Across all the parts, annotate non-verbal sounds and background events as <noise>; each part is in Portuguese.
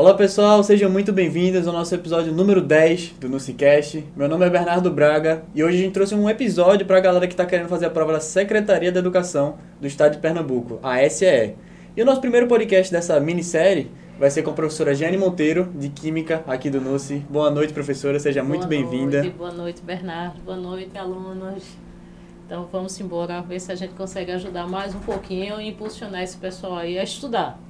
Olá pessoal, sejam muito bem-vindos ao nosso episódio número 10 do NuciCast. Meu nome é Bernardo Braga e hoje a gente trouxe um episódio para a galera que está querendo fazer a prova da Secretaria da Educação do Estado de Pernambuco, a SEE. E o nosso primeiro podcast dessa minissérie vai ser com a professora Jane Monteiro, de Química, aqui do NUCI. Boa noite, professora, seja boa muito bem-vinda. Boa noite, Bernardo. Boa noite, alunos. Então vamos embora, ver se a gente consegue ajudar mais um pouquinho e impulsionar esse pessoal aí a estudar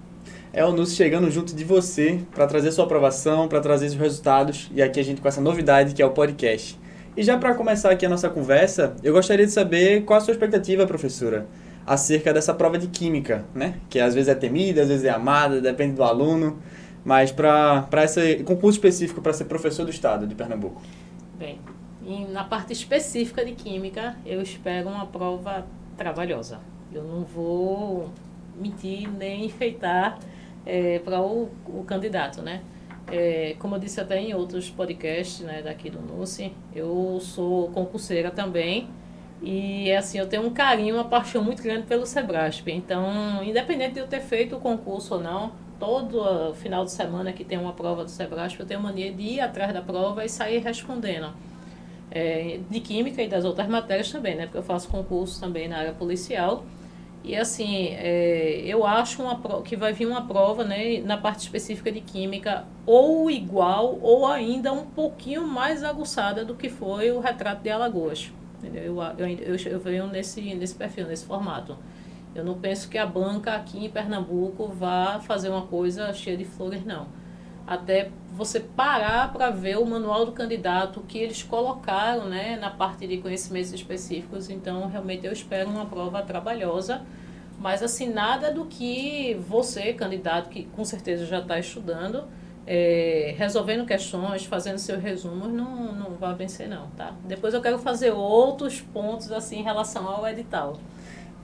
é o NUS chegando junto de você para trazer sua aprovação, para trazer os resultados e aqui a gente com essa novidade que é o podcast. E já para começar aqui a nossa conversa, eu gostaria de saber qual a sua expectativa, professora, acerca dessa prova de química, né? Que às vezes é temida, às vezes é amada, depende do aluno, mas para esse concurso específico para ser professor do estado de Pernambuco. Bem, na parte específica de química, eu espero uma prova trabalhosa. Eu não vou mentir nem <laughs> enfeitar é, para o, o candidato, né? É, como eu disse até em outros podcasts né, daqui do NUSI, eu sou concurseira também e assim eu tenho um carinho, uma paixão muito grande pelo Sebrasp. Então, independente de eu ter feito o concurso ou não, todo final de semana que tem uma prova do Sebrasp, eu tenho mania de ir atrás da prova e sair respondendo. É, de química e das outras matérias também, né? Porque eu faço concurso também na área policial. E assim, é, eu acho uma, que vai vir uma prova né, na parte específica de química ou igual ou ainda um pouquinho mais aguçada do que foi o retrato de Alagoas. Entendeu? Eu, eu, eu, eu venho nesse, nesse perfil, nesse formato. Eu não penso que a banca aqui em Pernambuco vá fazer uma coisa cheia de flores, não. Até você parar para ver o manual do candidato que eles colocaram né, na parte de conhecimentos específicos. Então, realmente, eu espero uma prova trabalhosa, mas assim, nada do que você, candidato, que com certeza já está estudando, é, resolvendo questões, fazendo seus resumos, não, não vai vencer não, tá? Depois eu quero fazer outros pontos assim em relação ao edital.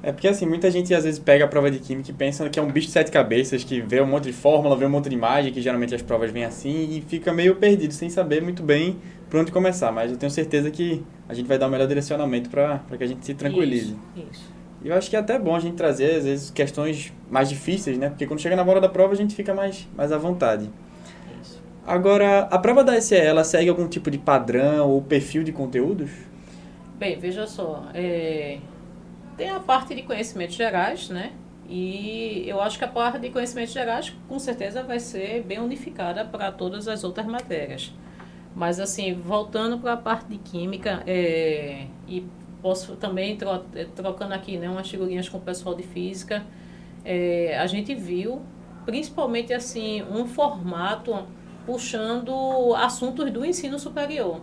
É porque assim, muita gente às vezes pega a prova de química e pensa que é um bicho de sete cabeças, que vê um monte de fórmula, vê um monte de imagem, que geralmente as provas vêm assim, e fica meio perdido, sem saber muito bem por onde começar. Mas eu tenho certeza que a gente vai dar o melhor direcionamento para que a gente se tranquilize. Isso, isso. E eu acho que é até bom a gente trazer, às vezes, questões mais difíceis, né? Porque quando chega na hora da prova a gente fica mais, mais à vontade. Isso. Agora, a prova da SE, ela segue algum tipo de padrão ou perfil de conteúdos? Bem, veja só, é, tem a parte de conhecimentos gerais, né? E eu acho que a parte de conhecimentos gerais, com certeza, vai ser bem unificada para todas as outras matérias. Mas, assim, voltando para a parte de química, é, e posso também, tro, é, trocando aqui né, umas figurinhas com o pessoal de física, é, a gente viu, principalmente, assim, um formato puxando assuntos do ensino superior.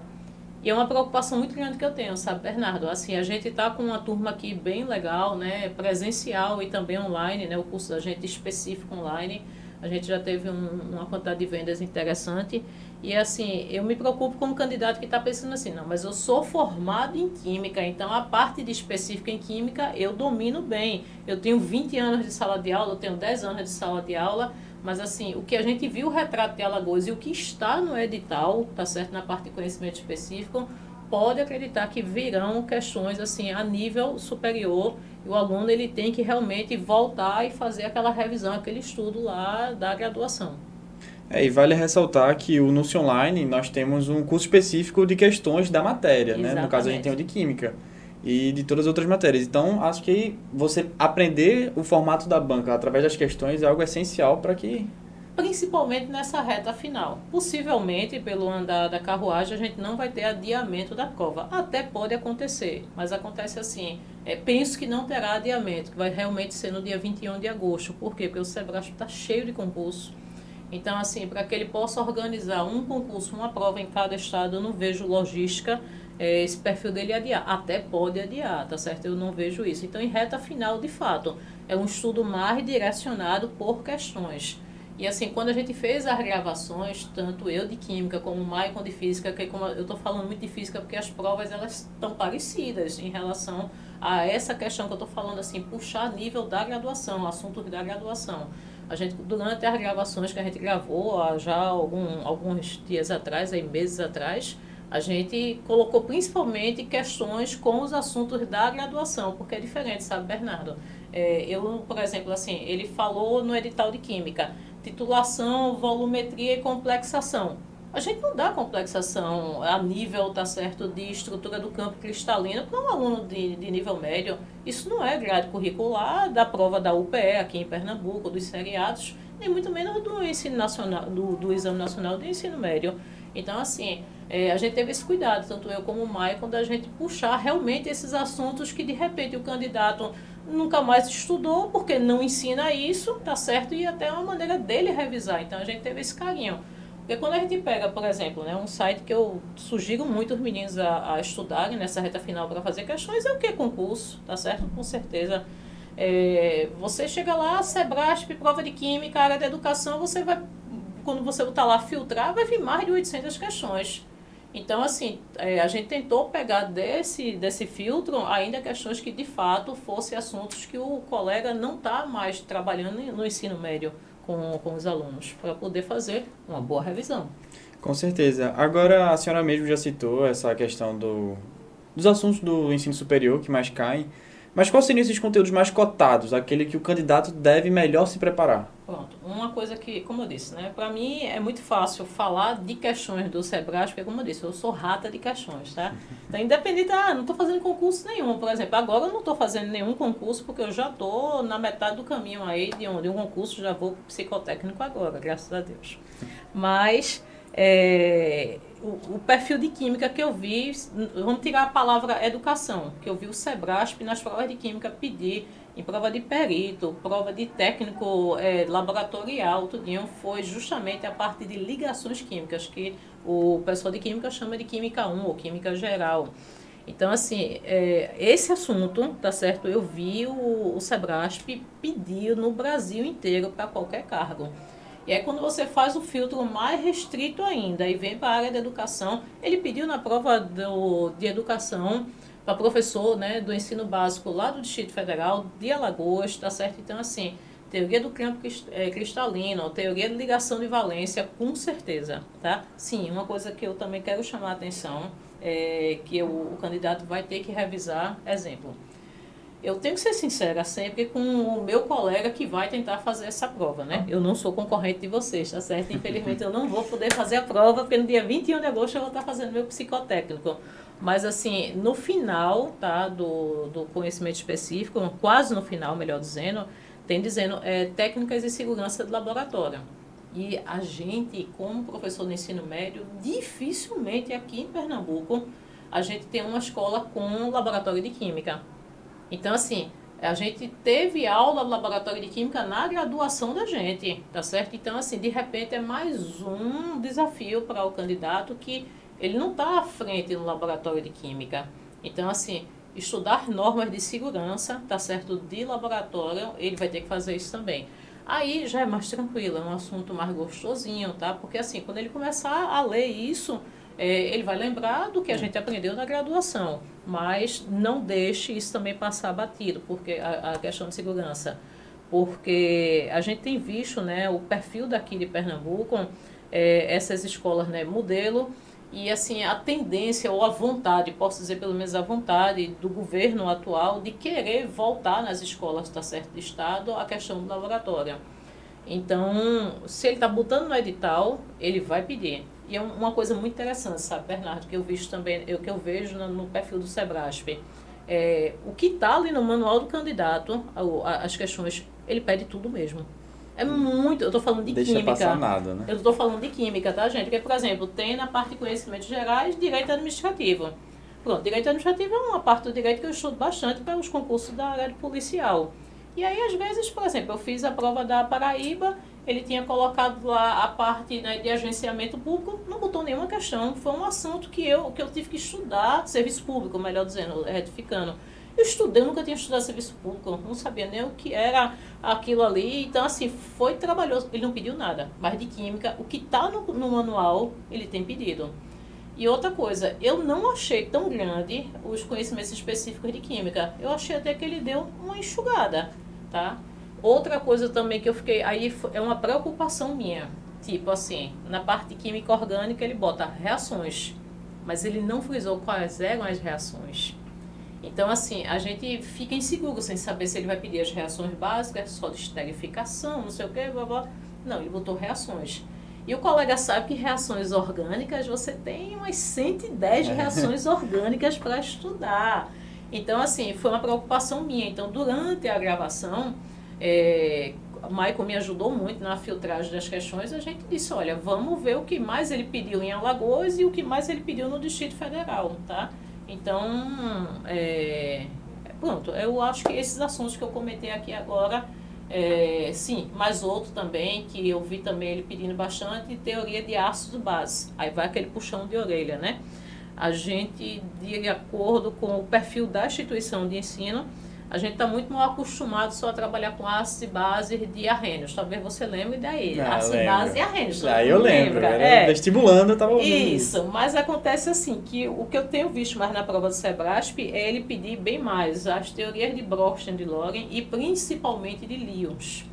E é uma preocupação muito grande que eu tenho, sabe, Bernardo? Assim, a gente está com uma turma aqui bem legal, né? Presencial e também online, né? O curso da gente específico online. A gente já teve um, uma quantidade de vendas interessante. E assim, eu me preocupo como candidato que está pensando assim, não, mas eu sou formado em química, então a parte de específica em química eu domino bem. Eu tenho 20 anos de sala de aula, eu tenho 10 anos de sala de aula, mas assim, o que a gente viu o retrato de Alagoas e o que está no edital, tá certo, na parte de conhecimento específico, pode acreditar que virão questões assim a nível superior e o aluno ele tem que realmente voltar e fazer aquela revisão, aquele estudo lá da graduação. É, e vale ressaltar que o NUSI Online nós temos um curso específico de questões da matéria, né? No caso a gente tem o de Química e de todas as outras matérias. Então, acho que você aprender o formato da banca através das questões é algo essencial para que principalmente nessa reta final. Possivelmente, pelo andar da carruagem, a gente não vai ter adiamento da prova. Até pode acontecer, mas acontece assim. É, penso que não terá adiamento, que vai realmente ser no dia 21 de agosto. Por quê? Porque o Sebrae está cheio de concurso. Então, assim, para que ele possa organizar um concurso, uma prova em cada estado, eu não vejo logística é, esse perfil dele adiar. Até pode adiar, tá certo? Eu não vejo isso. Então, em reta final, de fato, é um estudo mais direcionado por questões. E assim, quando a gente fez as gravações, tanto eu de química como o Maicon de física, que como eu estou falando muito de física porque as provas elas estão parecidas em relação a essa questão que eu estou falando assim, puxar nível da graduação, assuntos da graduação. A gente durante as gravações que a gente gravou já algum, alguns dias atrás, aí meses atrás, a gente colocou principalmente questões com os assuntos da graduação, porque é diferente, sabe, Bernardo? É, eu, por exemplo, assim, ele falou no edital de Química, titulação, volumetria e complexação. A gente não dá complexação a nível, tá certo, de estrutura do campo cristalino para um aluno de, de nível médio. Isso não é grade curricular da prova da UPE aqui em Pernambuco, dos seriados, nem muito menos do ensino nacional, do, do Exame Nacional de Ensino Médio. Então, assim, é, a gente teve esse cuidado, tanto eu como o Maicon, da gente puxar realmente esses assuntos que, de repente, o candidato nunca mais estudou, porque não ensina isso, tá certo? E até é uma maneira dele revisar. Então, a gente teve esse carinho. Porque quando a gente pega, por exemplo, né, um site que eu sugiro muito os meninos a, a estudarem nessa reta final para fazer questões, é o que? Concurso, tá certo? Com certeza. É, você chega lá, Sebrasp, prova de Química, área da educação, você vai quando você está lá filtrar, vai vir mais de 800 questões. Então, assim, é, a gente tentou pegar desse, desse filtro ainda questões que, de fato, fossem assuntos que o colega não está mais trabalhando no ensino médio com, com os alunos, para poder fazer uma boa revisão. Com certeza. Agora, a senhora mesmo já citou essa questão do, dos assuntos do ensino superior que mais caem. Mas quais seriam esses conteúdos mais cotados, aquele que o candidato deve melhor se preparar? Pronto, uma coisa que, como eu disse, né, para mim é muito fácil falar de questões do Sebrae, porque como eu disse, eu sou rata de questões, tá? <laughs> Então, independente, ah, não estou fazendo concurso nenhum, por exemplo, agora eu não estou fazendo nenhum concurso porque eu já estou na metade do caminho aí de um, de um concurso, já vou psicotécnico agora, graças a Deus. Mas é, o, o, perfil de química que eu vi, vamos tirar a palavra educação, que eu vi o Sebrasp nas provas de química pedir, em prova de perito, prova de técnico é, laboratorial, tudinho, foi justamente a parte de ligações químicas, que o pessoal de química chama de química 1 ou química geral. Então, assim, é, esse assunto, tá certo? Eu vi o, o Sebrasp pedir no Brasil inteiro para qualquer cargo. E aí quando você faz o filtro mais restrito ainda e vem para a área da educação, ele pediu na prova do, de educação para professor né, do ensino básico lá do Distrito Federal, de Alagoas, tá certo? Então, assim, teoria do campo é, cristalino, teoria de ligação de valência, com certeza, tá? Sim, uma coisa que eu também quero chamar a atenção é que o, candidato vai ter que revisar, exemplo, eu tenho que ser sincera sempre com o meu colega que vai tentar fazer essa prova, né? Eu não sou concorrente de vocês, tá certo? Infelizmente eu não vou poder fazer a prova, porque no dia 21 de agosto eu vou estar fazendo meu psicotécnico. Mas assim, no final, tá, do, do conhecimento específico, quase no final, melhor dizendo, tem dizendo é, técnicas de segurança de laboratório. E a gente, como professor de ensino médio, dificilmente aqui em Pernambuco, a gente tem uma escola com laboratório de química. Então, assim, a gente teve aula no laboratório de química na graduação da gente, tá certo? Então, assim, de repente é mais um desafio para o candidato que ele não está à frente no laboratório de química. Então, assim, estudar normas de segurança, tá certo? De laboratório, ele vai ter que fazer isso também. Aí já é mais tranquilo, é um assunto mais gostosinho, tá? Porque assim, quando ele começar a ler isso, é, ele vai lembrar do que a gente aprendeu na graduação, mas não deixe isso também passar batido, porque a, a questão de segurança, porque a gente tem visto, né, o perfil daqui de Pernambuco, é, essas escolas, né, modelo, e assim a tendência ou a vontade, posso dizer pelo menos a vontade do governo atual de querer voltar nas escolas, está certo, de estado, a questão do laboratório. Então, se ele está botando no edital, ele vai pedir. E é uma coisa muito interessante, sabe, Bernardo, que eu vejo também, eu, que eu vejo no, no perfil do Sebrasp. É, o que está ali no manual do candidato, as questões, ele pede tudo mesmo. É muito, eu estou falando de Deixa química. Passar nada, né? Eu estou falando de química, tá, gente? Porque, por exemplo, tem na parte de conhecimentos gerais direito administrativo. Pronto, direito administrativo é uma parte do direito que eu estudo bastante para os concursos da área de policial. E aí, às vezes, por exemplo, eu fiz a prova da Paraíba ele tinha colocado lá a parte né, de agenciamento público, não botou nenhuma questão. Foi um assunto que eu, que eu tive que estudar, serviço público, melhor dizendo, retificando. Eu estudei, eu nunca tinha estudado serviço público, não sabia nem o que era aquilo ali. Então, assim, foi trabalhoso. Ele não pediu nada, mas de química, o que está no, no manual, ele tem pedido. E outra coisa, eu não achei tão grande os conhecimentos específicos de química. Eu achei até que ele deu uma enxugada, tá? Outra coisa também que eu fiquei, aí é uma preocupação minha, tipo assim, na parte química orgânica ele bota reações, mas ele não frisou quais eram as reações. Então, assim, a gente fica inseguro sem saber se ele vai pedir as reações básicas, só de esterificação, não sei o que, blá, blá. Não, ele botou reações. E o colega sabe que reações orgânicas, você tem umas 110 é. reações orgânicas para estudar. Então, assim, foi uma preocupação minha. Então, durante a gravação, é, o Michael me ajudou muito na filtragem das questões. A gente disse, olha, vamos ver o que mais ele pediu em Alagoas e o que mais ele pediu no Distrito Federal, tá? Então, é, pronto, eu acho que esses assuntos que eu comentei aqui agora é, sim, mas outro também, que eu vi também ele pedindo bastante, teoria de ácido base. Aí vai aquele puxão de orelha, né? A gente, de acordo com o perfil da instituição de ensino, a gente está muito mal acostumado só a trabalhar com ácido e base de arrênios. Talvez você lembre daí. Ah, ácido e base e arrênios. Ah, eu lembro. Lembra. É. Vestibulando, eu estava ouvindo isso. Mas acontece assim, que o que eu tenho visto mais na prova do Sebrasp é ele pedir bem mais as teorias de Brockstein de Loren e principalmente de Lyons.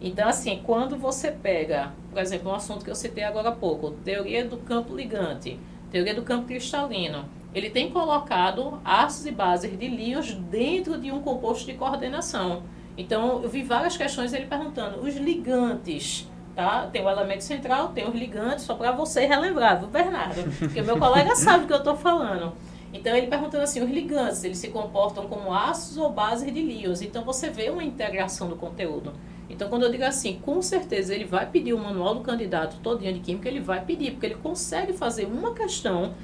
Então, assim, quando você pega, por exemplo, um assunto que eu citei agora há pouco, teoria do campo ligante, teoria do campo cristalino, ele tem colocado ácidos e bases de líons dentro de um composto de coordenação. Então, eu vi várias questões ele perguntando, os ligantes, tá? Tem o elemento central, tem os ligantes, só para você relembrar, viu, Bernardo? Porque meu colega <laughs> sabe o que eu estou falando. Então, ele perguntando assim, os ligantes, eles se comportam como ácidos ou bases de líons. Então, você vê uma integração do conteúdo. Então, quando eu digo assim, com certeza ele vai pedir o manual do candidato todinho de química, ele vai pedir, porque ele consegue fazer uma questão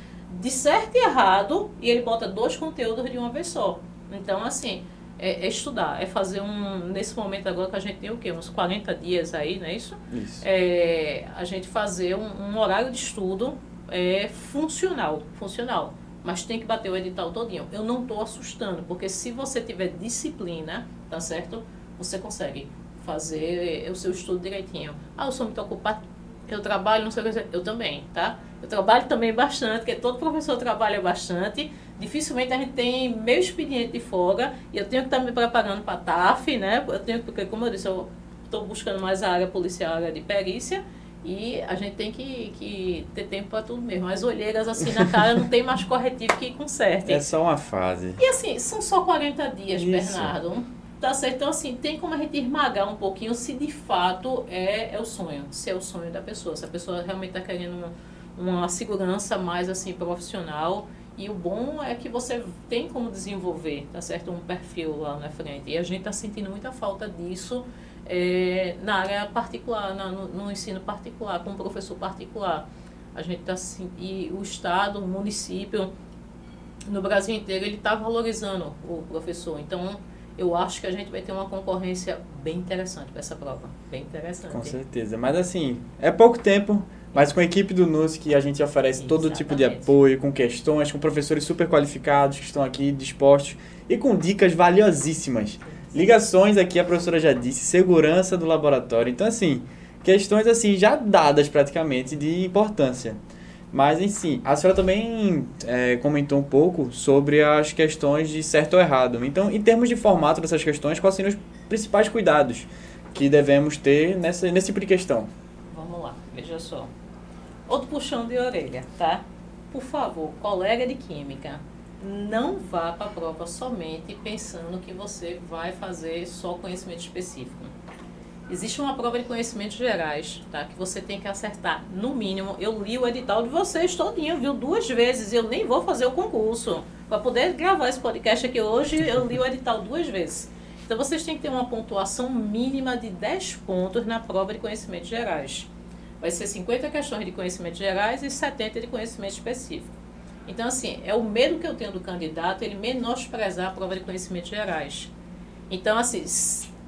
de certo e errado e ele bota dois conteúdos de uma vez só. Então, assim, é, é, estudar, é fazer um. Nesse momento agora que a gente tem o quê? Uns 40 dias aí, não é isso? Isso. É, a gente fazer um, um horário de estudo é, funcional. Funcional. Mas tem que bater o edital todinho. Eu não estou assustando, porque se você tiver disciplina, tá certo? Você consegue fazer o seu estudo direitinho. Ah, eu sou muito ocupado, eu trabalho, não sei o que, eu também, tá? Eu trabalho também bastante, porque todo professor trabalha bastante. Dificilmente a gente tem meio expediente de folga e eu tenho que estar me preparando para a TAF, né? Eu tenho, porque, como eu disse, eu estou buscando mais a área policial, a área de perícia. E a gente tem que, que ter tempo para tudo mesmo. As olheiras assim na cara não tem mais corretivo que conserte. É só uma fase. E assim, são só 40 dias, Isso. Bernardo. Tá certo? Então, assim, tem como a gente esmagar um pouquinho se de fato é, é o sonho. Se é o sonho da pessoa. Se a pessoa realmente está querendo uma segurança mais assim profissional e o bom é que você tem como desenvolver, tá certo, um perfil lá na frente. E a gente está sentindo muita falta disso é, na área particular, na, no, no, ensino particular, com o professor particular. A gente está e o estado, o município, no Brasil inteiro ele está valorizando o professor. Então eu acho que a gente vai ter uma concorrência bem interessante para essa prova, bem interessante. Com certeza, mas assim é pouco tempo mas com a equipe do NUS que a gente oferece Exatamente. todo tipo de apoio, com questões, com professores super qualificados que estão aqui dispostos e com dicas valiosíssimas. Ligações aqui, a professora já disse, segurança do laboratório. Então, assim, questões assim já dadas praticamente de importância. Mas, em si, a senhora também é, comentou um pouco sobre as questões de certo ou errado. Então, em termos de formato dessas questões, quais seriam os principais cuidados que devemos ter nessa, nesse tipo de questão? Vamos lá, veja só. Outro puxão de orelha, tá? Por favor, colega de química, não vá para a prova somente pensando que você vai fazer só conhecimento específico. Existe uma prova de conhecimentos gerais, tá? Que você tem que acertar, no mínimo. Eu li o edital de vocês todinho, viu? Duas vezes. Eu nem vou fazer o concurso. Para poder gravar esse podcast aqui hoje, eu li o edital duas vezes. Então, vocês têm que ter uma pontuação mínima de 10 pontos na prova de conhecimentos gerais. Vai ser 50 questões de conhecimentos gerais e 70 de conhecimento específico. Então, assim, é o medo que eu tenho do candidato, ele menosprezar a prova de conhecimentos gerais. Então, assim,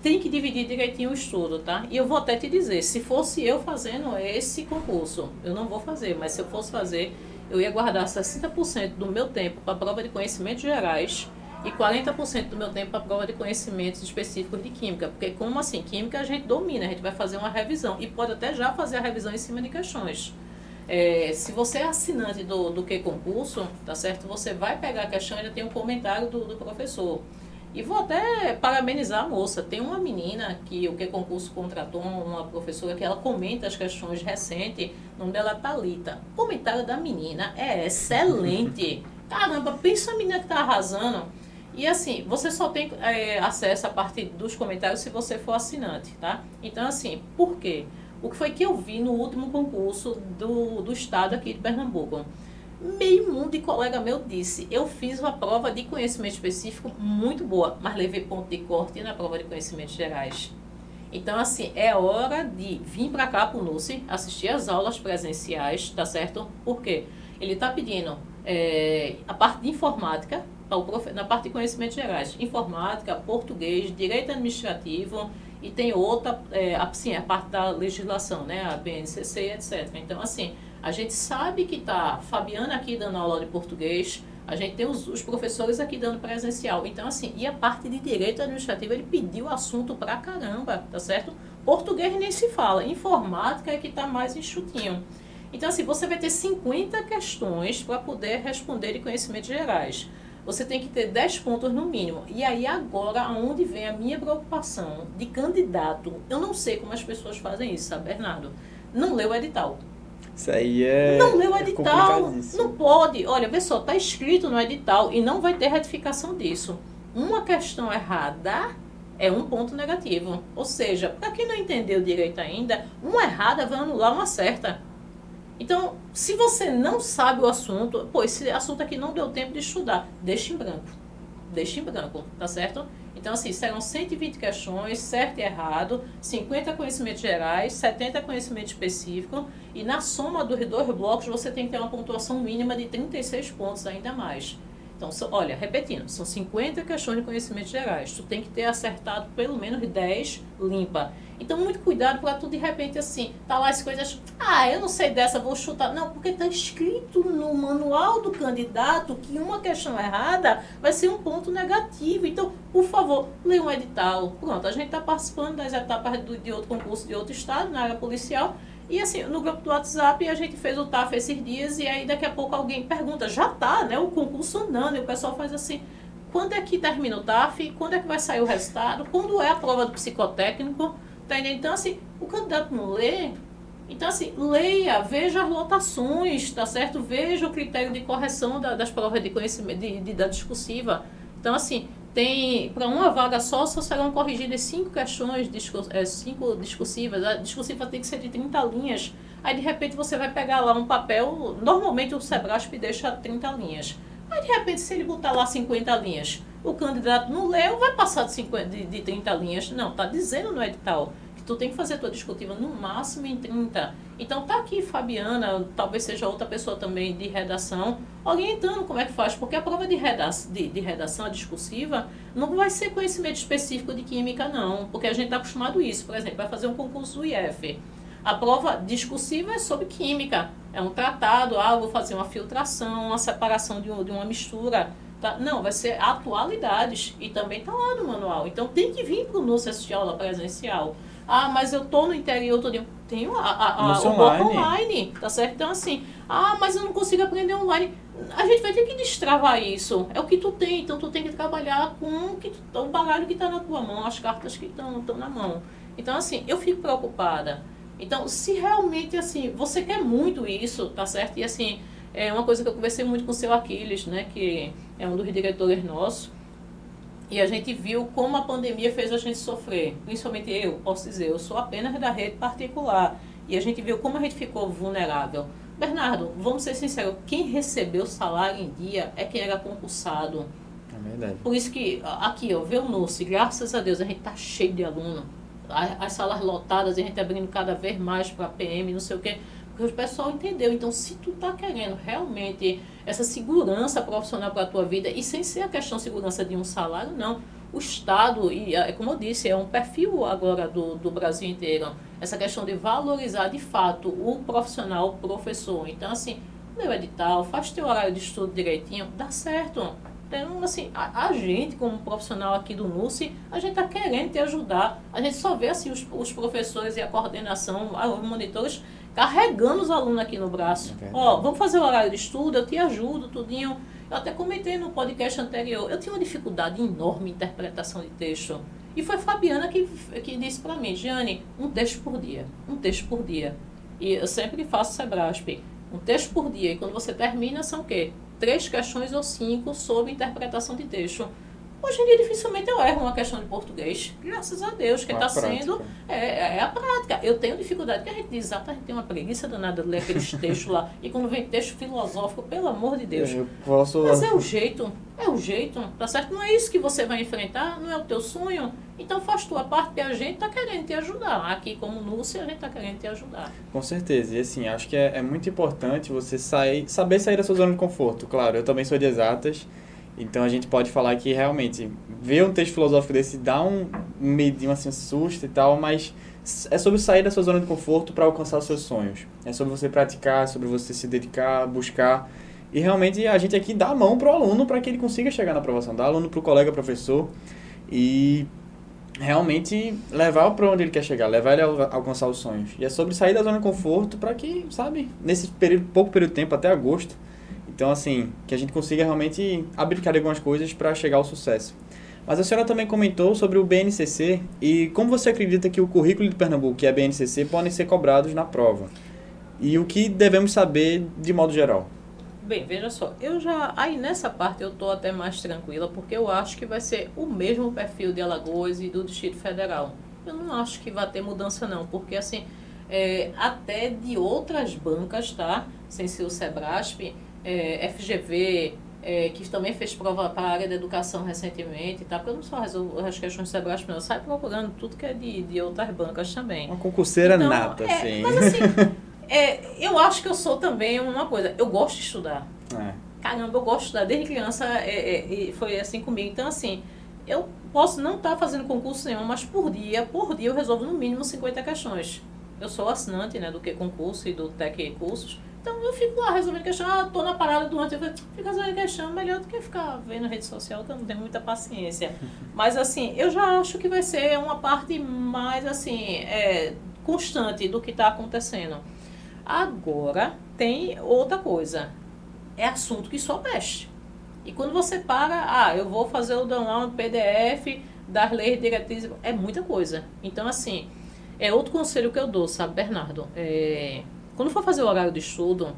tem que dividir direitinho o estudo, tá? E eu vou até te dizer, se fosse eu fazendo esse concurso, eu não vou fazer, mas se eu fosse fazer, eu ia guardar 60% do meu tempo para a prova de conhecimentos gerais e 40% do meu tempo para prova de conhecimentos específicos de química, porque como assim, química a gente domina, a gente vai fazer uma revisão e pode até já fazer a revisão em cima de questões. É, se você é assinante do, do que concurso, tá certo? Você vai pegar a questão e já tem um comentário do, do professor. E vou até parabenizar a moça. Tem uma menina que o que concurso contratou, uma professora, que ela comenta as questões recentes. O nome dela é Thalita. O comentário da menina é excelente. <laughs> Caramba, pensa a menina que tá arrasando. E assim, você só tem é, acesso a partir dos comentários se você for assinante, tá? Então, assim, por quê? O que foi que eu vi no último concurso do, do estado aqui de Pernambuco? Meio mundo de colega meu disse, eu fiz uma prova de conhecimento específico muito boa, mas levei ponto de corte na prova de conhecimentos gerais. Então, assim, é hora de vir para cá para o assistir às aulas presenciais, tá certo? Por quê? Ele está pedindo é, a parte de informática, na parte de conhecimentos gerais, informática, português, direito administrativo e tem outra, é, assim, a parte da legislação, né, a BNCC, etc. Então, assim, a gente sabe que está Fabiana aqui dando aula de português, a gente tem os, os, professores aqui dando presencial. Então, assim, e a parte de direito administrativo, ele pediu assunto pra caramba, tá certo? Português nem se fala, informática é que está mais enxutinho. Então, assim, você vai ter 50 questões para poder responder de conhecimentos gerais. Você tem que ter 10 pontos no mínimo. E aí, agora, aonde vem a minha preocupação de candidato? Eu não sei como as pessoas fazem isso, sabe, Bernardo? Não leu o edital. Isso aí é. Não leu o é edital. É não pode. Olha, vê só, está escrito no edital e não vai ter retificação disso. Uma questão errada é um ponto negativo. Ou seja, para quem não entendeu direito ainda, uma errada vai anular uma certa. Então, se você não sabe o assunto, pô, esse assunto aqui não deu tempo de estudar, deixa em branco. Deixa em branco, tá certo? Então, assim, serão 120 questões, certo e errado, 50 conhecimentos gerais, 70 conhecimento específico, e na soma dos dois blocos você tem que ter uma pontuação mínima de 36 pontos, ainda mais. Então, olha, repetindo, são 50 questões de conhecimentos gerais. Tu tem que ter acertado pelo menos 10 limpa. Então, muito cuidado para tu de repente assim, tá lá as coisas, ah, eu não sei dessa, vou chutar. Não, porque tá escrito no manual do candidato que uma questão errada vai ser um ponto negativo. Então, por favor, leia um edital. Pronto, a gente está participando das etapas do, de outro concurso de outro estado, na área policial. E assim, no grupo do WhatsApp a gente fez o TAF esses dias e aí daqui a pouco alguém pergunta, já tá, né? O concurso andando, e o pessoal faz assim, quando é que termina o TAF? Quando é que vai sair o resultado? Quando é a prova do psicotécnico? Tá? Então, assim, o candidato não lê. Então, assim, leia, veja as lotações, tá certo? Veja o critério de correção da, das provas de conhecimento, de, de, da discursiva. Então, assim, tem para uma vaga só, só serão corrigidas cinco questões, discurs, é, cinco discursivas. A discursiva tem que ser de 30 linhas. Aí, de repente, você vai pegar lá um papel. Normalmente, o Sebrasp deixa 30 linhas. Aí, de repente, se ele botar lá 50 linhas, o candidato não leu, vai passar de, 50, de, de 30 linhas. Não, está dizendo no edital tu tem que fazer a tua discutiva no máximo em 30. Então tá aqui Fabiana, talvez seja outra pessoa também de redação, orientando como é que faz, porque a prova de redação, de, de redação discursiva não vai ser conhecimento específico de química não, porque a gente está acostumado a isso. Por exemplo, vai fazer um concurso do IF. A prova discursiva é sobre química. É um tratado, ah, vou fazer uma filtração, uma separação de, um, de uma mistura Tá? Não, vai ser atualidades. E também está lá no manual. Então tem que vir para o NUS assistir aula presencial. Ah, mas eu tô no interior todo dia. Tem a, a, a, o online. online, tá certo? Então, assim, ah, mas eu não consigo aprender online. A gente vai ter que destravar isso. É o que tu tem, então tu tem que trabalhar com o, que tu, o baralho que está na tua mão, as cartas que estão na mão. Então, assim, eu fico preocupada. Então, se realmente, assim, você quer muito isso, tá certo? E, assim, é uma coisa que eu conversei muito com o seu Aquiles, né? Que é um dos diretores nossos. E a gente viu como a pandemia fez a gente sofrer. Principalmente eu, posso dizer, eu sou apenas da rede particular. E a gente viu como a gente ficou vulnerável. Bernardo, vamos ser sinceros, quem recebeu salário em dia é quem era concursado. É verdade. Por isso que, aqui, ó, vê o NUSE, graças a Deus, a gente tá cheio de aluno. As salas lotadas, a gente abrindo cada vez mais para PM, não sei o quê. Porque o pessoal entendeu. Então, se tu tá querendo realmente essa segurança profissional para a tua vida, e sem ser a questão de segurança de um salário, não. O Estado, e é como eu disse, é um perfil agora do, do Brasil inteiro, essa questão de valorizar de fato o profissional, o professor. Então, assim, o edital, faz teu horário de estudo direitinho, dá certo. Então, assim, a, a, gente, como profissional aqui do NUSE, a gente está querendo te ajudar. A gente só vê, assim, os, os professores e a coordenação, os monitores carregando os alunos aqui no braço. É Ó, vamos fazer o horário de estudo, eu te ajudo, tudinho. Eu até comentei no podcast anterior, eu tinha uma dificuldade enorme em interpretação de texto. E foi Fabiana que, que disse para mim, Jane, um texto por dia, um texto por dia. E eu sempre faço Sebrasp, um texto por dia. E quando você termina, são o quê? Três questões ou cinco sobre interpretação de texto. Hoje em dia, dificilmente eu erro uma questão de português. Graças a Deus, que está sendo é, é, a prática. Eu tenho dificuldade, porque a gente diz, ah, a gente tem uma preguiça danada de ler aqueles <laughs> textos lá. E quando vem texto filosófico, pelo amor de Deus. Eu posso... Mas é o jeito, é o jeito, tá certo? Não é isso que você vai enfrentar, não é o teu sonho. Então faz tua parte que a gente está querendo te ajudar. Aqui, como Núcia, a gente está querendo te ajudar. Com certeza. E assim, acho que é, é muito importante você sair, saber sair da sua zona de conforto. Claro, eu também sou de exatas. Então a gente pode falar que realmente ver um texto filosófico desse dá um medinho assim, susto e tal, mas é sobre sair da sua zona de conforto para alcançar os seus sonhos. É sobre você praticar, é sobre você se dedicar, buscar. E realmente a gente aqui dá a mão para o aluno para que ele consiga chegar na aprovação, dá aluno para o colega professor e realmente levar para onde ele quer chegar, levar ele a alcançar os sonhos. E é sobre sair da zona de conforto para que, sabe, nesse período, pouco período de tempo, até agosto, então, assim, que a gente consiga realmente abrir algumas coisas para chegar ao sucesso. Mas a senhora também comentou sobre o BNCC e como você acredita que o currículo de Pernambuco e a BNCC podem ser cobrados na prova? E o que devemos saber de modo geral? Bem, veja só, eu já aí nessa parte eu tô até mais tranquila porque eu acho que vai ser o mesmo perfil de Alagoas e do Distrito Federal. Eu não acho que vai ter mudança não, porque assim, é, até de outras bancas, tá? Sem ser o Sebrasp, é, FGV, é, que também fez prova para a área da educação recentemente, tá? porque eu não só resolvo as questões de mas não, sai procurando tudo que é de, de outras bancas também. Uma concurseira então, nata, é, sim. Mas assim, <laughs> é, eu acho que eu sou também uma coisa, eu gosto de estudar. É. Caramba, eu gosto de estudar, desde criança é, é, e foi assim comigo. Então, assim, eu posso não estar tá fazendo concurso nenhum, mas por dia, por dia eu resolvo no mínimo 50 questões. Eu sou assinante né, do que concurso e do Tec Cursos. Então eu fico lá resolvendo questão, ah, tô na parada do ônibus, eu fico resolvendo questão, melhor do que ficar vendo rede social, que eu não tenho muita paciência. <laughs> Mas assim, eu já acho que vai ser uma parte mais assim, é, constante do que está acontecendo. Agora tem outra coisa. É assunto que só mexe. E quando você para, ah, eu vou fazer o download PDF das leis diretrizes, é muita coisa. Então, assim, é outro conselho que eu dou, sabe, Bernardo? É, quando for fazer o horário de estudo,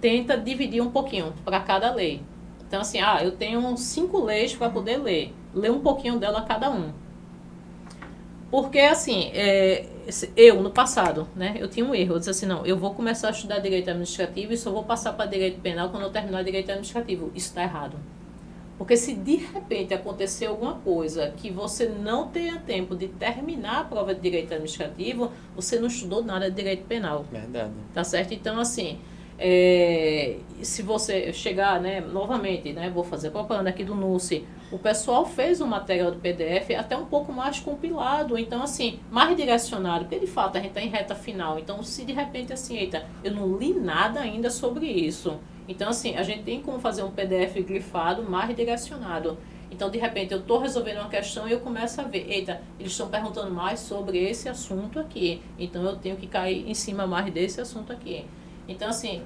tenta dividir um pouquinho para cada lei. Então, assim, ah, eu tenho cinco leis para poder ler. Lê um pouquinho dela cada um. Porque, assim, é, eu, no passado, né, eu tinha um erro. Eu disse assim, não, eu vou começar a estudar direito administrativo e só vou passar para direito penal quando eu terminar direito administrativo. Isso está errado. Porque se de repente acontecer alguma coisa que você não tenha tempo de terminar a prova de direito administrativo, você não estudou nada de direito penal. Verdade. Tá certo? Então, assim, é, se você chegar, né, novamente, né, vou fazer propaganda aqui do NUSE, o pessoal fez um material do PDF até um pouco mais compilado, então assim, mais direcionado, porque de fato a gente está em reta final, então se de repente assim, eita, eu não li nada ainda sobre isso, então, assim, a gente tem como fazer um PDF grifado mais direcionado. Então, de repente, eu estou resolvendo uma questão e eu começo a ver, eita, eles estão perguntando mais sobre esse assunto aqui. Então, eu tenho que cair em cima mais desse assunto aqui. Então, assim,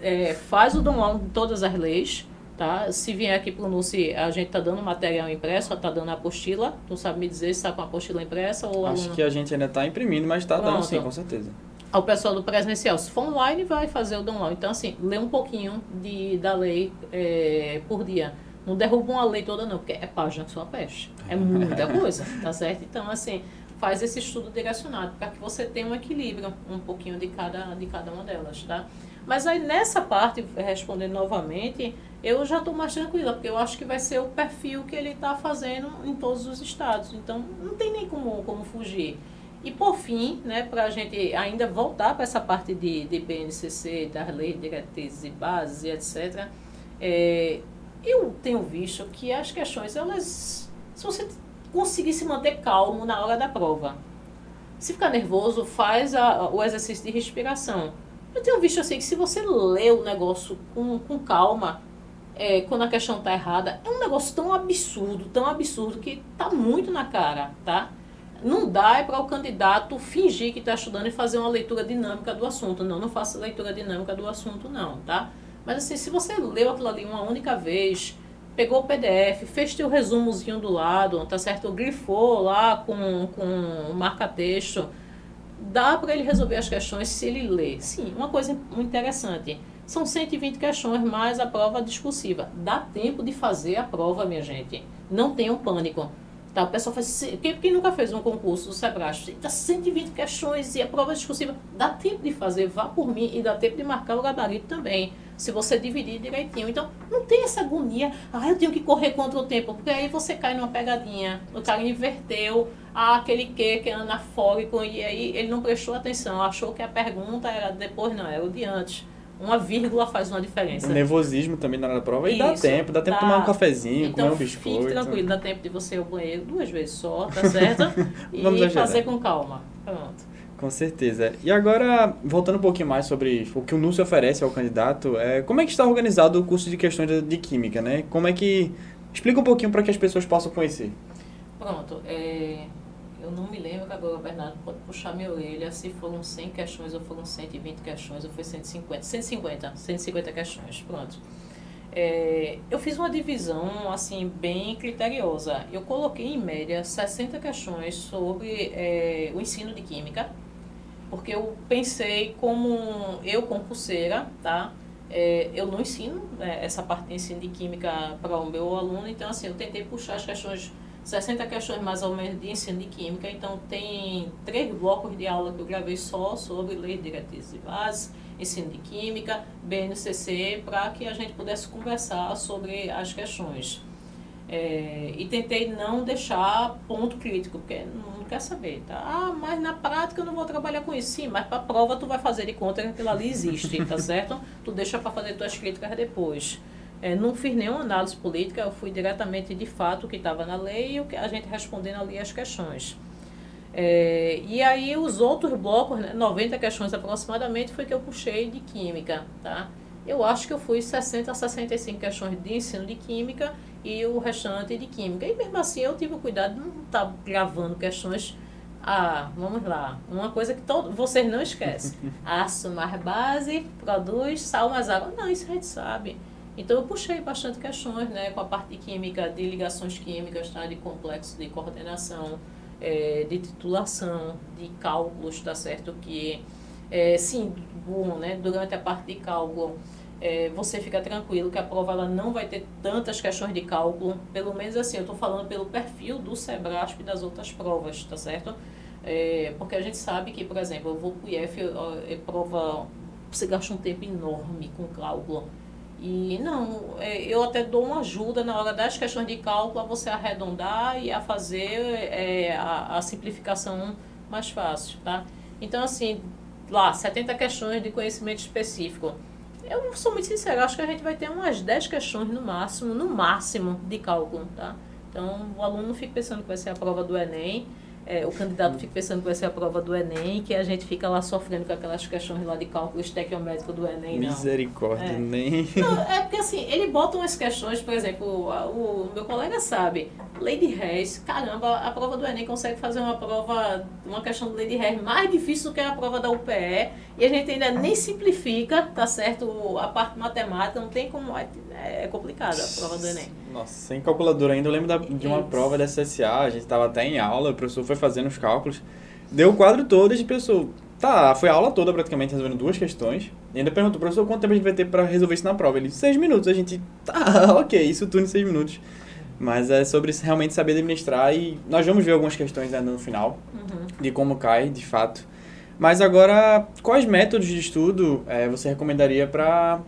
é, faz o download de todas as leis, tá? Se vier aqui para o NUSI, a gente está dando material impresso, está dando a apostila. Tu sabe me dizer se está com a apostila impressa ou Acho aluno... que a gente ainda está imprimindo, mas está dando sim, com certeza ao pessoal do presencial. Se for online, vai fazer o download. Então, assim, lê um pouquinho de, da lei é, por dia. Não derruba uma lei toda, não, porque é página que só peste. É muita <laughs> coisa, tá certo? Então, assim, faz esse estudo direcionado para que você tenha um equilíbrio um pouquinho de cada, de cada uma delas, tá? Mas aí nessa parte, respondendo novamente, eu já estou mais tranquila, porque eu acho que vai ser o perfil que ele está fazendo em todos os estados. Então, não tem nem como, como fugir. E por fim, né, para a gente ainda voltar para essa parte de, de BNCC, das leis, diretrizes e bases etc., é, eu tenho visto que as questões, elas, se você conseguir se manter calmo na hora da prova, se ficar nervoso, faz a, o exercício de respiração. Eu tenho visto assim que se você lê o negócio com, com calma, é, quando a questão está errada, é um negócio tão absurdo, tão absurdo, que está muito na cara, tá? Não dá é para o candidato fingir que está estudando e fazer uma leitura dinâmica do assunto. Não, não faça leitura dinâmica do assunto, não, tá? Mas assim, se você leu aquilo ali uma única vez, pegou o PDF, fez teu resumozinho do lado, tá certo? Grifou lá com, com marca-texto, dá para ele resolver as questões se ele lê. Sim, uma coisa interessante. São 120 questões mais a prova discursiva. Dá tempo de fazer a prova, minha gente. não tenham pânico. Tá, o pessoal faz quem, quem nunca fez um concurso do Sebrae? Dá 120 questões e a prova discursiva. Dá tempo de fazer, vá por mim e dá tempo de marcar o gabarito também. Se você dividir direitinho. Então, não tem essa agonia, ah, eu tenho que correr contra o tempo, porque aí você cai numa pegadinha. O cara inverteu ah, aquele que, que é anafórico, e aí ele não prestou atenção, achou que a pergunta era depois, não, era o de antes uma vírgula faz uma diferença. O nervosismo também na hora da prova. E Isso, dá tempo, dá tempo de tomar um cafezinho, então, comer um biscoito. Fique tranquilo, dá tempo de você ir ao banheiro duas vezes só, tá certo? <laughs> e fazer com calma. Pronto. Com certeza. E agora, voltando um pouquinho mais sobre o que o NUSE oferece ao candidato, é, como é que está organizado o curso de questões de, de Química, né? Como é que... Explica um pouquinho para que as pessoas possam conhecer. Pronto. É, eu não me lembro agora, Bernardo pode puxar minha orelha, se foram 100 questões ou foram 120 questões ou foi 150. 150, 150 questões, pronto. É, eu fiz uma divisão assim bem criteriosa. Eu coloquei em média 60 questões sobre é, o ensino de química, porque eu pensei como eu concurseira, tá? É, eu não ensino é, essa parte de ensino de química para o meu aluno, então assim eu tentei puxar as questões 60 questões mais ou menos de ensino de química, então tem três blocos de aula que eu gravei só sobre leis diretrizes e bases, ensino de química, BNCC, para que a gente pudesse conversar sobre as questões. É, e tentei não deixar ponto crítico, porque não quer saber, tá? Ah, mas na prática eu não vou trabalhar com isso. Sim, mas para prova tu vai fazer de conta que aquilo ali existe, tá <laughs> certo? Tu deixa para fazer tuas críticas depois. É, não fiz nenhuma análise política, eu fui diretamente de fato o que estava na lei e o que a gente respondendo ali as questões. É, e aí os outros blocos, né, 90 questões aproximadamente, foi que eu puxei de química, tá? Eu acho que eu fui 60 a 65 questões de ensino de química e o restante de química. E mesmo assim eu tive o cuidado de não estar tá gravando questões ah, vamos lá. Uma coisa que todo, vocês não esquecem. <laughs> Aço mais base produz sal mais água. Não, isso a gente sabe. Então eu puxei bastante questões, né, com a parte química, de ligações químicas, tá, de complexo de coordenação, é, de titulação, de cálculos, tá certo? Que, é, sim, bom, né, durante a parte de cálculo, é, você fica tranquilo que a prova ela não vai ter tantas questões de cálculo, pelo menos assim, eu estou falando pelo perfil do SEBRASP e das outras provas, tá certo? É, porque a gente sabe que, por exemplo, eu vou para o IF, é prova, você gasta um tempo enorme com cálculo, e não, é, eu até dou uma ajuda na hora das questões de cálculo a você arredondar e a fazer é, a, a simplificação mais fácil, tá? Então, assim, lá, 70 questões de conhecimento específico. Eu sou muito sincera, acho que a gente vai ter umas 10 questões no máximo, no máximo, de cálculo, tá? Então, o aluno não fica pensando que vai ser a prova do Enem, é, o candidato fica pensando que vai ser a prova do Enem, que a gente fica lá sofrendo com aquelas questões lá de cálculo estequiométrico do Enem. Não. Misericórdia, é. nem. Não, é porque assim, ele bota umas questões, por exemplo, o, o meu colega sabe, lei de Reis, caramba, a prova do Enem consegue fazer uma prova, uma questão de lei de Reis mais difícil do que a prova da UPE, e a gente ainda nem simplifica, tá certo, a parte matemática, não tem como. É, é complicada a prova do Enem. Nossa, sem calculadora ainda. Eu lembro da, de uma prova da SSA, a gente estava até em aula, o professor foi fazendo os cálculos, deu o quadro todo e pensou, tá, foi a aula toda praticamente resolvendo duas questões. E ainda perguntou, professor, quanto tempo a gente vai ter para resolver isso na prova? Ele, seis minutos. A gente, tá, <laughs> ok, isso tudo em seis minutos. Mas é sobre realmente saber administrar e nós vamos ver algumas questões ainda no final uhum. de como cai, de fato. Mas agora, quais métodos de estudo é, você recomendaria para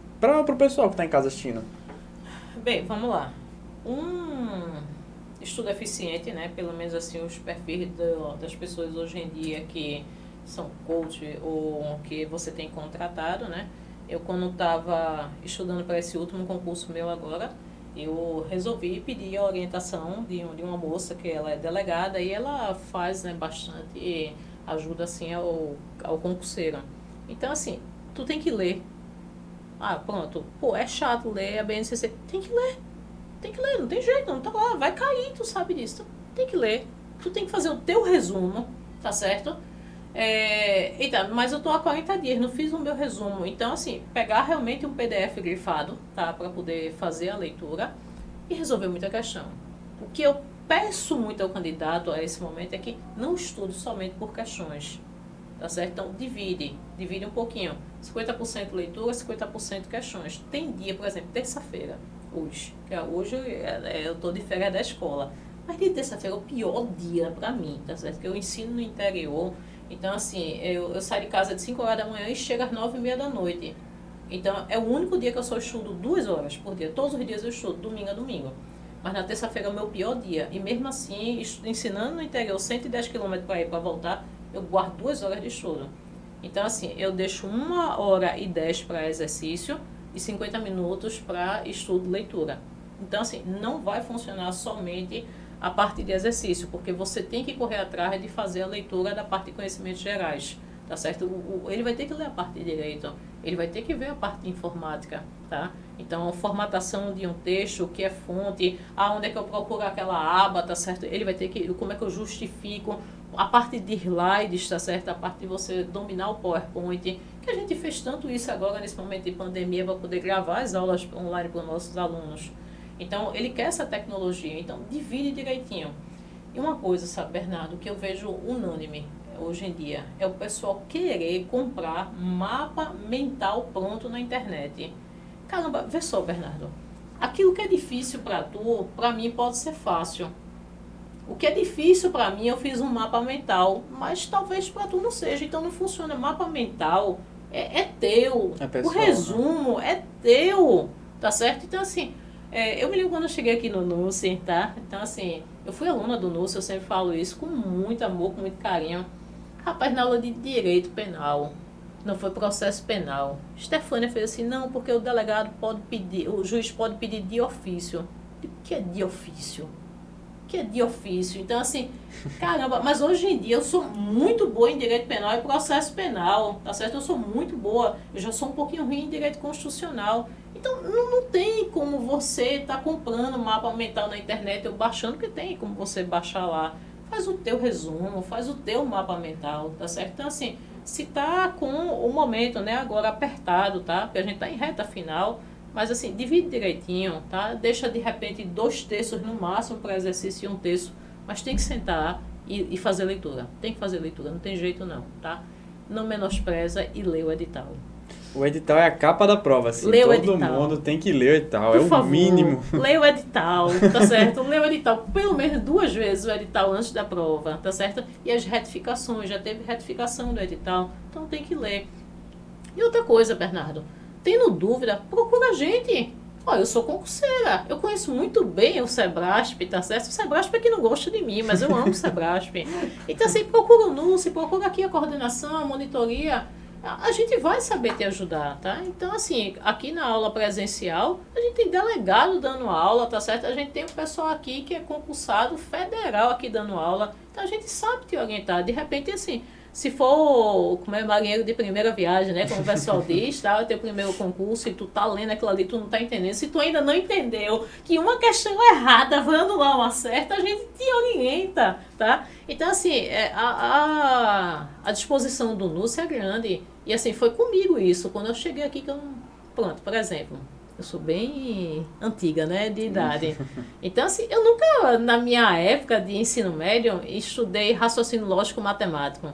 o pessoal que está em casa assistindo? Bem, vamos lá um estudo eficiente, né? Pelo menos assim os perfis do, das pessoas hoje em dia que são coach ou que você tem contratado, né? Eu quando estava estudando para esse último concurso meu agora, eu resolvi pedir a orientação de, de uma moça que ela é delegada e ela faz né, bastante ajuda assim ao, ao concurseiro. Então assim, tu tem que ler. Ah, pronto. Pô, é chato ler a BNCC. Tem que ler tem que ler, não tem jeito, não tá lá, vai cair, tu sabe disso. Tu tem que ler. Tu tem que fazer o teu resumo, tá certo? É, eita, mas eu tô há 40 dias, não fiz o meu resumo. Então, assim, pegar realmente um PDF grifado, tá? Para poder fazer a leitura e resolver muita questão. O que eu peço muito ao candidato a esse momento é que não estude somente por questões. Tá certo? Então, divide. Divide um pouquinho. 50% leitura, 50% questões. Tem dia, por exemplo, terça-feira hoje. Que é, hoje é, eu estou de férias da escola. Mas de terça-feira é o pior dia para mim, tá certo? Porque eu ensino no interior. Então, assim, eu, eu saio de casa de 5 horas da manhã e chego às 9 e meia da noite. Então, é o único dia que eu só estudo duas horas por dia. Todos os dias eu estudo, domingo a domingo. Mas na terça-feira é o meu pior dia. E mesmo assim, ensinando no interior 110 km para ir para voltar, eu guardo duas horas de estudo. Então, assim, eu deixo uma hora e dez para exercício e 50 minutos para estudo leitura. Então, assim, não vai funcionar somente a parte de exercício, porque você tem que correr atrás de fazer a leitura da parte de conhecimentos gerais, tá certo? O, o, ele vai ter que ler a parte de direito, ele vai ter que ver a parte de informática, tá? Então, formatação de um texto, o que é fonte, aonde é que eu procuro aquela aba, tá certo? Ele vai ter que, como é que eu justifico a parte de slides, tá certo? A parte de você dominar o PowerPoint, que a gente fez tanto isso agora nesse momento de pandemia para poder gravar as aulas online para os nossos alunos. Então, ele quer essa tecnologia, então divide direitinho. E uma coisa, sabe, Bernardo, que eu vejo unânime hoje em dia, é o pessoal querer comprar mapa mental pronto na internet. Caramba, vê só, Bernardo. Aquilo que é difícil para tu, para mim pode ser fácil. O que é difícil para mim, eu fiz um mapa mental, mas talvez para tu não seja, então não funciona. Mapa mental é, é teu, é o né? resumo né? é teu, tá certo? Então, assim, é, eu me lembro quando eu cheguei aqui no NUSE, tá? Então, assim, eu fui aluna do NUSE, eu sempre falo isso com muito amor, com muito carinho. Rapaz, na aula de direito penal, não foi processo penal. Stefânia fez assim, não, porque o delegado pode pedir, o juiz pode pedir de ofício. O que é de ofício? Que é de ofício. Então, assim, caramba, mas hoje em dia eu sou muito boa em direito penal e processo penal, tá certo? Eu sou muito boa, eu já sou um pouquinho ruim em direito constitucional. Então, não, não tem como você estar tá comprando mapa mental na internet ou baixando, porque tem como você baixar lá. Faz o teu resumo, faz o teu mapa mental, tá certo? Então, assim, se tá com o momento, né, agora apertado, tá? Porque a gente tá em reta final, mas assim, divide direitinho, tá? Deixa de repente dois terços no máximo para exercício e um terço. Mas tem que sentar e, e, fazer leitura. Tem que fazer leitura, não tem jeito não, tá? Não menospreza e lê o edital. O edital é a capa da prova, assim. Lê Todo edital. mundo tem que ler o edital, Por é o favor, mínimo. Lê o edital, tá <laughs> certo? lê o edital pelo menos duas vezes o edital antes da prova, tá certo? E as retificações, já teve retificação do edital, então tem que ler. E outra coisa, Bernardo, Tendo dúvida, procura a gente. Olha, eu sou concurseira, eu conheço muito bem o Sebrasp, tá certo? O Sebrasp é que não gosta de mim, mas eu amo o Sebrasp. <laughs> Então, assim, procura o NUSE, procura aqui a coordenação, a monitoria, a gente vai saber te ajudar, tá? Então, assim, aqui na aula presencial, a gente tem delegado dando aula, tá certo? A gente tem um pessoal aqui que é concursado federal aqui dando aula, então a gente sabe te orientar. De repente, assim, se for como é marinheiro de primeira viagem, né? Como o pessoal <laughs> diz, tá? O teu primeiro concurso e tu tá lendo aquilo ali, tu não tá entendendo. Se tu ainda não entendeu que uma questão errada vai anular uma certa, a gente te orienta, tá? Então, assim, é, a, a, a disposição do NUS é grande. E assim, foi comigo isso. Quando eu cheguei aqui, que eu não... Pronto, por exemplo, eu sou bem antiga, né, de idade. <laughs> Então, assim, eu nunca, na minha época de ensino médio, estudei raciocínio lógico matemático.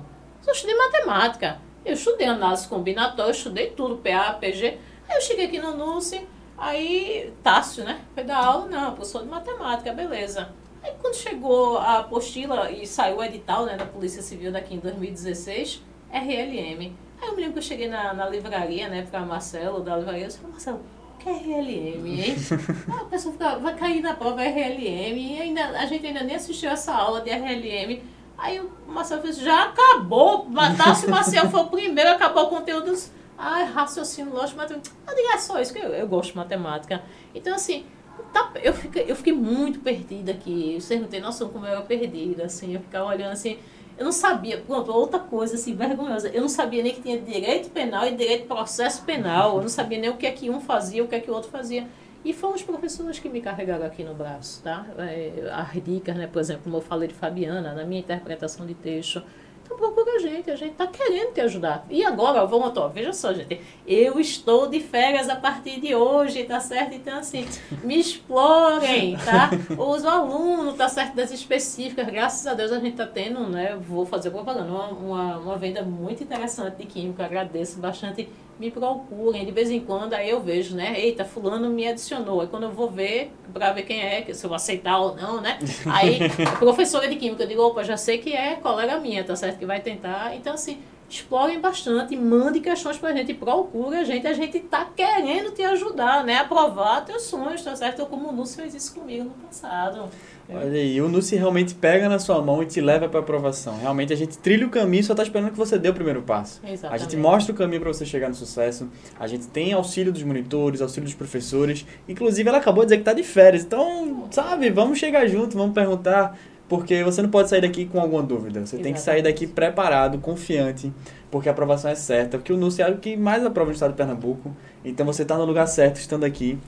Eu estudei matemática. Eu estudei análise combinatória, eu estudei tudo, PA, PG. Aí eu cheguei aqui no NUSE, aí Tássio, né? Foi dar aula, não, professor de matemática, beleza. Aí quando chegou a apostila e saiu o edital né, da Polícia Civil daqui em 2016, RLM. Aí eu me lembro que eu cheguei na, na livraria, né, para Marcelo, da livraria, eu disse, Marcelo, o que é RLM, hein? <laughs> ah, a pessoa fica, vai cair na prova RLM, e ainda, a gente ainda nem assistiu essa aula de RLM. Aí o Marcelo fez, já acabou. Tassi Marcel foi o primeiro, acabou o conteúdo. Ai, raciocínio lógico, matemática. Eu digo, é só isso que eu, eu gosto de matemática. Então, assim, tá, eu, fiquei, eu fiquei muito perdida aqui. Vocês não têm noção como eu era perdida, assim. Eu ficava olhando assim. Eu não sabia, pronto, outra coisa assim, vergonhosa. Eu não sabia nem que tinha direito penal e direito processo penal. Eu não sabia nem o que é que um fazia, o que é que o outro fazia. E foram os professores que me carregaram aqui no braço, tá? É, as dicas, né? Por exemplo, como eu falei de Fabiana, na minha interpretação de texto. Então procura a gente, a gente está querendo te ajudar. E agora, vamos, ó, veja só, gente, eu estou de férias a partir de hoje, tá certo? Então, assim, me explorem, tá? Os alunos, tá certo? Das específicas, graças a Deus a gente está tendo, né? Vou fazer propaganda, uma, uma, uma venda muito interessante de química, agradeço bastante me procurem. De vez em quando, aí eu vejo, né? Eita, fulano me adicionou. Aí quando eu vou ver, para ver quem é, se eu vou aceitar ou não, né? Aí, <laughs> professora de química, eu digo, opa, já sei que é colega minha, tá certo? Que vai tentar. Então, assim, explorem bastante, mande questões pra gente, procure a gente, a gente tá querendo te ajudar, né? Aprovar teus sonhos, tá certo? Como o Núcio fez isso comigo no passado. Olha aí, o Núcio realmente pega na sua mão e te leva para aprovação. Realmente a gente trilha o caminho, só tá esperando que você dê o primeiro passo. Exatamente. A gente mostra o caminho para você chegar no sucesso. A gente tem auxílio dos monitores, auxílio dos professores. Inclusive, ela acabou de dizer que tá de férias. Então, sabe, vamos chegar junto, vamos perguntar porque você não pode sair daqui com alguma dúvida. Você Exatamente. tem que sair daqui preparado, confiante, porque a aprovação é certa. Porque o NUSE é o que mais aprova no estado de Pernambuco. Então você está no lugar certo estando aqui.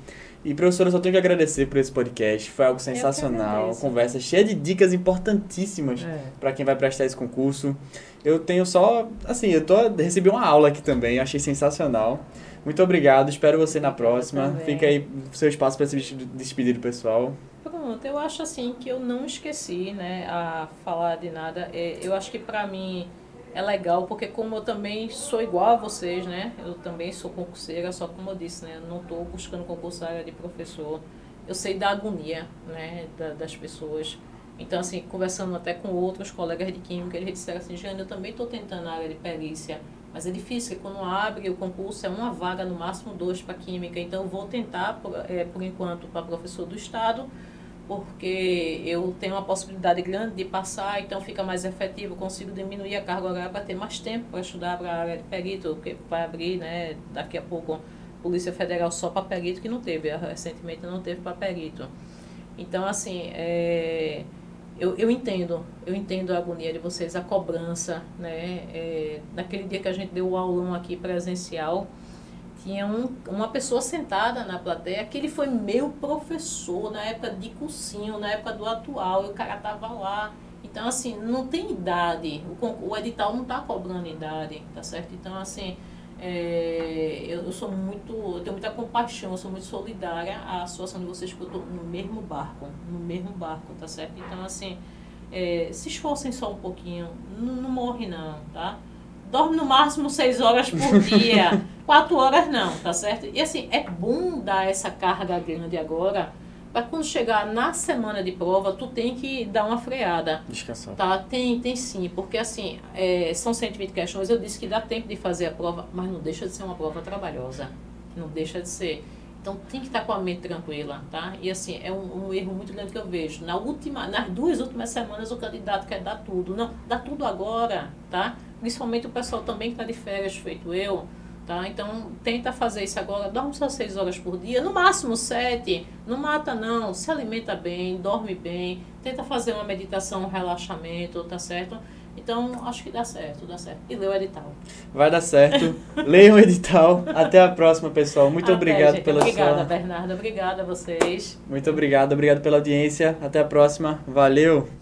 E, professora, eu só tenho que agradecer por esse podcast. Foi algo sensacional. Uma conversa cheia de dicas importantíssimas é. para quem vai prestar esse concurso. Eu tenho só. Assim, eu tô, recebi uma aula aqui também. Achei sensacional. Muito obrigado. Espero você na próxima. Fica aí seu espaço para se despedir do pessoal. Pronto, eu acho assim que eu não esqueci, né, a falar de nada. É, eu acho que para mim é legal, porque como eu também sou igual a vocês, né, eu também sou concurseira, só como eu disse, né, não estou buscando concurso área de professor. Eu sei da agonia, né, da, das pessoas. Então, assim, conversando até com outros colegas de química, eles disseram assim, Jane, eu também estou tentando a área de perícia, mas é difícil, porque quando abre o concurso é uma vaga, no máximo dois para química. Então, eu vou tentar, por, é, por enquanto, para professor do Estado, porque eu tenho uma possibilidade grande de passar, então fica mais efetivo, consigo diminuir a carga horária para ter mais tempo para estudar para a área de perito, porque vai abrir, né, daqui a pouco, Polícia Federal só para perito, que não teve, recentemente não teve para perito. Então, assim, é, eu, eu entendo, eu entendo a agonia de vocês, a cobrança, né, é, naquele dia que a gente deu o aulão aqui presencial, tinha um, uma pessoa sentada na plateia que ele foi meu professor na época de cursinho, na época do atual, e o cara tava lá. Então, assim, não tem idade, o, o edital não está cobrando idade, tá certo? Então, assim, é, eu, eu, sou muito, eu tenho muita compaixão, eu sou muito solidária à situação de vocês, porque eu estou no mesmo barco, no mesmo barco, tá certo? Então, assim, é, se esforcem só um pouquinho, não, não morre não, tá? dorme no máximo seis horas por <laughs> dia. Quatro horas não, tá certo? E assim, é bom dar essa carga grande agora, para quando chegar na semana de prova, tu tem que dar uma freada. Descansar. Tá? Tem, tem sim, porque assim, é, são 120 questões, eu disse que dá tempo de fazer a prova, mas não deixa de ser uma prova trabalhosa. Não deixa de ser. Então tem que estar com a mente tranquila, tá? E assim, é um, um, erro muito grande que eu vejo. Na última, nas duas últimas semanas o candidato quer dar tudo. Não, dá tudo agora, tá? Principalmente o pessoal também que está de férias, feito eu, tá? Então tenta fazer isso agora, dorme só seis horas por dia, no máximo sete. Não mata não, se alimenta bem, dorme bem, tenta fazer uma meditação, um relaxamento, tá certo? Então, acho que dá certo, dá certo. E lê o edital. Vai dar certo. <laughs> Leiam o edital. Até a próxima, pessoal. Muito Até, obrigado gente. pela obrigada, sua... Bernardo. Obrigada a vocês. Muito obrigado. Obrigado pela audiência. Até a próxima. Valeu.